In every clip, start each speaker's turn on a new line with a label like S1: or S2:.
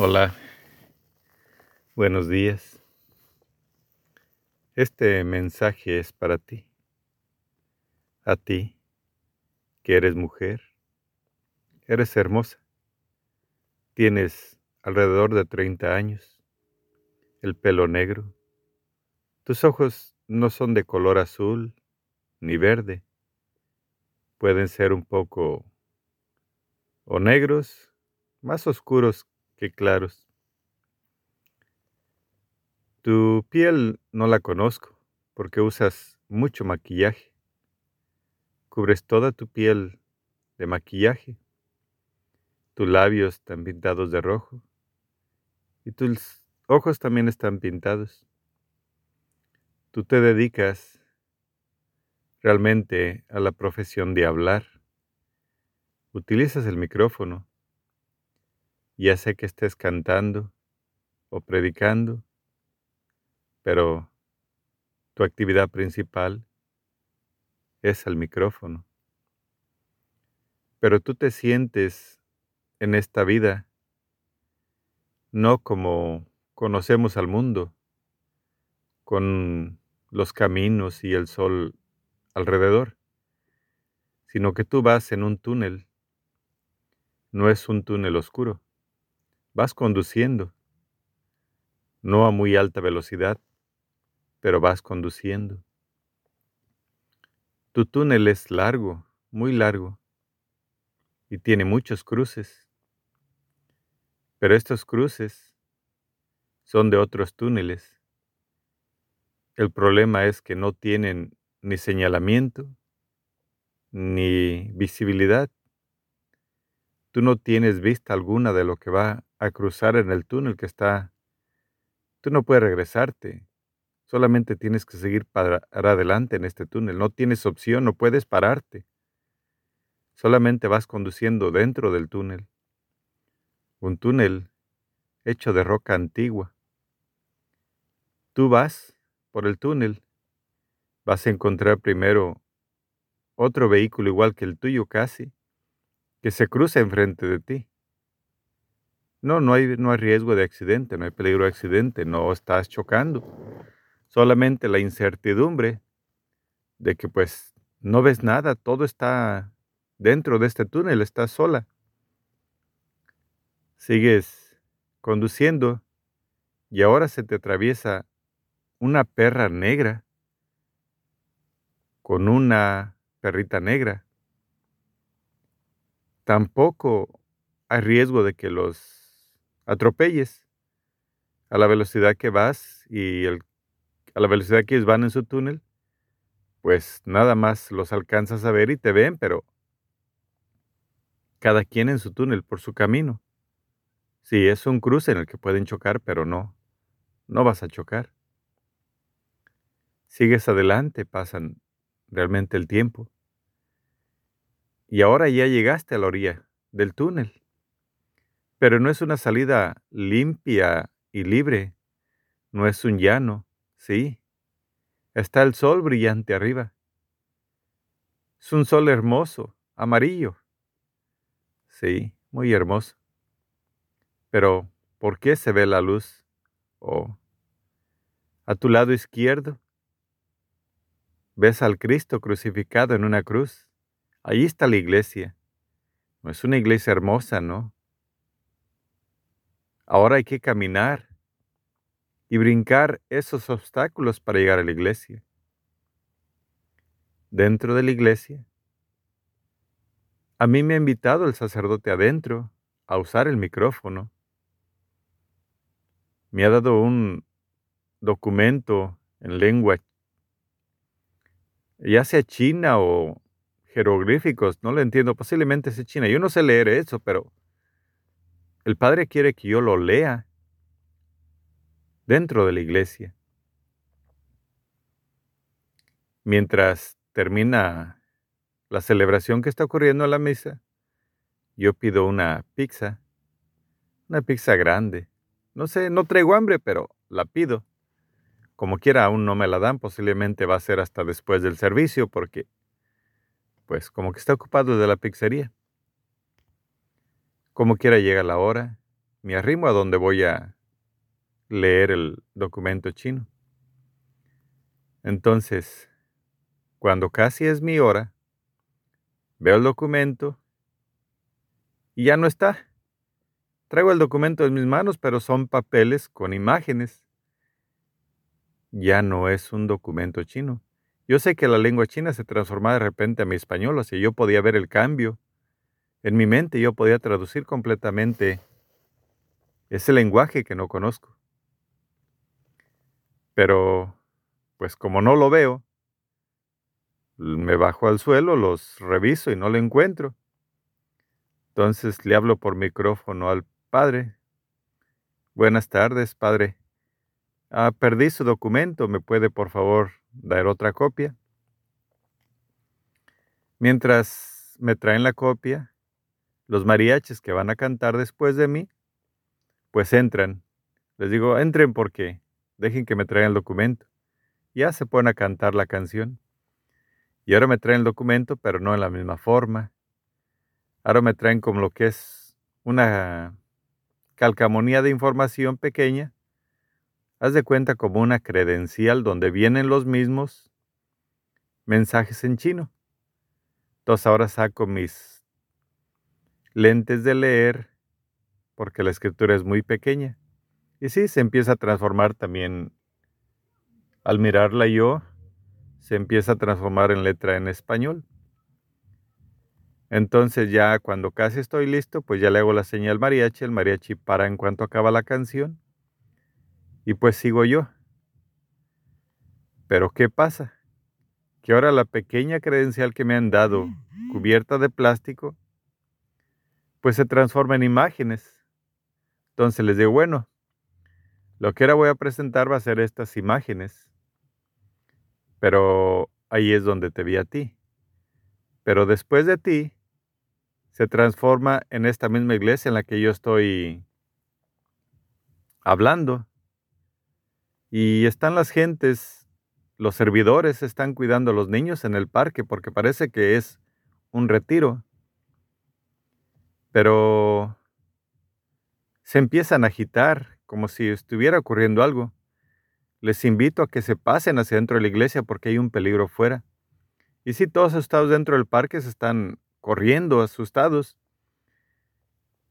S1: Hola, buenos días. Este mensaje es para ti, a ti que eres mujer, eres hermosa, tienes alrededor de 30 años, el pelo negro, tus ojos no son de color azul ni verde, pueden ser un poco o negros, más oscuros que claros. Tu piel no la conozco porque usas mucho maquillaje. Cubres toda tu piel de maquillaje. Tus labios están pintados de rojo y tus ojos también están pintados. Tú te dedicas realmente a la profesión de hablar. Utilizas el micrófono ya sé que estés cantando o predicando, pero tu actividad principal es el micrófono. Pero tú te sientes en esta vida no como conocemos al mundo, con los caminos y el sol alrededor, sino que tú vas en un túnel. No es un túnel oscuro, Vas conduciendo, no a muy alta velocidad, pero vas conduciendo. Tu túnel es largo, muy largo, y tiene muchos cruces. Pero estos cruces son de otros túneles. El problema es que no tienen ni señalamiento, ni visibilidad. Tú no tienes vista alguna de lo que va a cruzar en el túnel que está. Tú no puedes regresarte. Solamente tienes que seguir para adelante en este túnel. No tienes opción, no puedes pararte. Solamente vas conduciendo dentro del túnel. Un túnel hecho de roca antigua. Tú vas por el túnel. Vas a encontrar primero otro vehículo igual que el tuyo casi, que se cruza enfrente de ti. No, no hay, no hay riesgo de accidente, no hay peligro de accidente, no estás chocando. Solamente la incertidumbre de que pues no ves nada, todo está dentro de este túnel, estás sola. Sigues conduciendo y ahora se te atraviesa una perra negra con una perrita negra. Tampoco hay riesgo de que los atropelles a la velocidad que vas y a la velocidad que van en su túnel, pues nada más los alcanzas a ver y te ven, pero cada quien en su túnel, por su camino. Sí, es un cruce en el que pueden chocar, pero no, no vas a chocar. Sigues adelante, pasan realmente el tiempo. Y ahora ya llegaste a la orilla del túnel. Pero no es una salida limpia y libre, no es un llano, sí. Está el sol brillante arriba. Es un sol hermoso, amarillo. Sí, muy hermoso. Pero, ¿por qué se ve la luz? Oh, a tu lado izquierdo ves al Cristo crucificado en una cruz. Ahí está la iglesia. No es una iglesia hermosa, ¿no? Ahora hay que caminar y brincar esos obstáculos para llegar a la iglesia. Dentro de la iglesia, a mí me ha invitado el sacerdote adentro a usar el micrófono. Me ha dado un documento en lengua, ya sea china o jeroglíficos, no lo entiendo, posiblemente sea china. Yo no sé leer eso, pero el Padre quiere que yo lo lea dentro de la iglesia. Mientras termina la celebración que está ocurriendo en la misa, yo pido una pizza, una pizza grande. No sé, no traigo hambre, pero la pido. Como quiera, aún no me la dan, posiblemente va a ser hasta después del servicio, porque, pues, como que está ocupado de la pizzería. Como quiera llega la hora, me arrimo a donde voy a leer el documento chino. Entonces, cuando casi es mi hora, veo el documento y ya no está. Traigo el documento en mis manos, pero son papeles con imágenes. Ya no es un documento chino. Yo sé que la lengua china se transformaba de repente a mi español, así yo podía ver el cambio. En mi mente yo podía traducir completamente ese lenguaje que no conozco. Pero, pues como no lo veo, me bajo al suelo, los reviso y no lo encuentro. Entonces le hablo por micrófono al padre. Buenas tardes, padre. Ah, perdí su documento, ¿me puede por favor dar otra copia? Mientras me traen la copia, los mariachis que van a cantar después de mí, pues entran. Les digo, entren porque dejen que me traigan el documento. Ya se ponen a cantar la canción. Y ahora me traen el documento, pero no en la misma forma. Ahora me traen como lo que es una calcamonía de información pequeña Haz de cuenta como una credencial donde vienen los mismos mensajes en chino. Entonces ahora saco mis lentes de leer porque la escritura es muy pequeña. Y sí, se empieza a transformar también, al mirarla yo, se empieza a transformar en letra en español. Entonces ya cuando casi estoy listo, pues ya le hago la señal mariachi, el mariachi para en cuanto acaba la canción y pues sigo yo. Pero ¿qué pasa? Que ahora la pequeña credencial que me han dado, cubierta de plástico, pues se transforma en imágenes. Entonces les digo, bueno, lo que ahora voy a presentar va a ser estas imágenes. Pero ahí es donde te vi a ti. Pero después de ti, se transforma en esta misma iglesia en la que yo estoy hablando. Y están las gentes, los servidores están cuidando a los niños en el parque porque parece que es un retiro. Pero se empiezan a agitar como si estuviera ocurriendo algo. Les invito a que se pasen hacia dentro de la iglesia porque hay un peligro fuera. Y si todos asustados dentro del parque se están corriendo asustados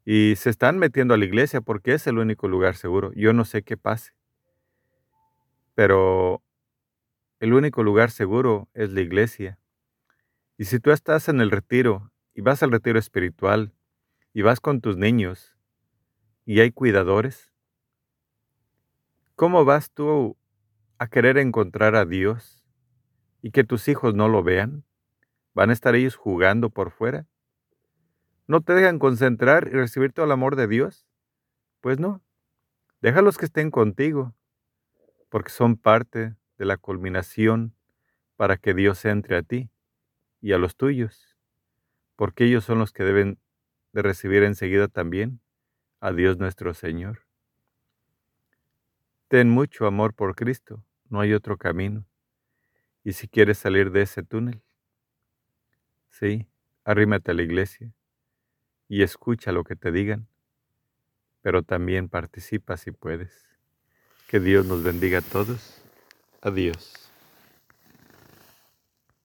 S1: y se están metiendo a la iglesia porque es el único lugar seguro. Yo no sé qué pase. Pero el único lugar seguro es la iglesia. Y si tú estás en el retiro y vas al retiro espiritual y vas con tus niños y hay cuidadores, ¿cómo vas tú a querer encontrar a Dios y que tus hijos no lo vean? ¿Van a estar ellos jugando por fuera? ¿No te dejan concentrar y recibir todo el amor de Dios? Pues no. Déjalos que estén contigo porque son parte de la culminación para que Dios entre a ti y a los tuyos, porque ellos son los que deben de recibir enseguida también a Dios nuestro Señor. Ten mucho amor por Cristo, no hay otro camino. Y si quieres salir de ese túnel, sí, arrímate a la iglesia y escucha lo que te digan, pero también participa si puedes. Que Dios nos bendiga a todos. Adiós.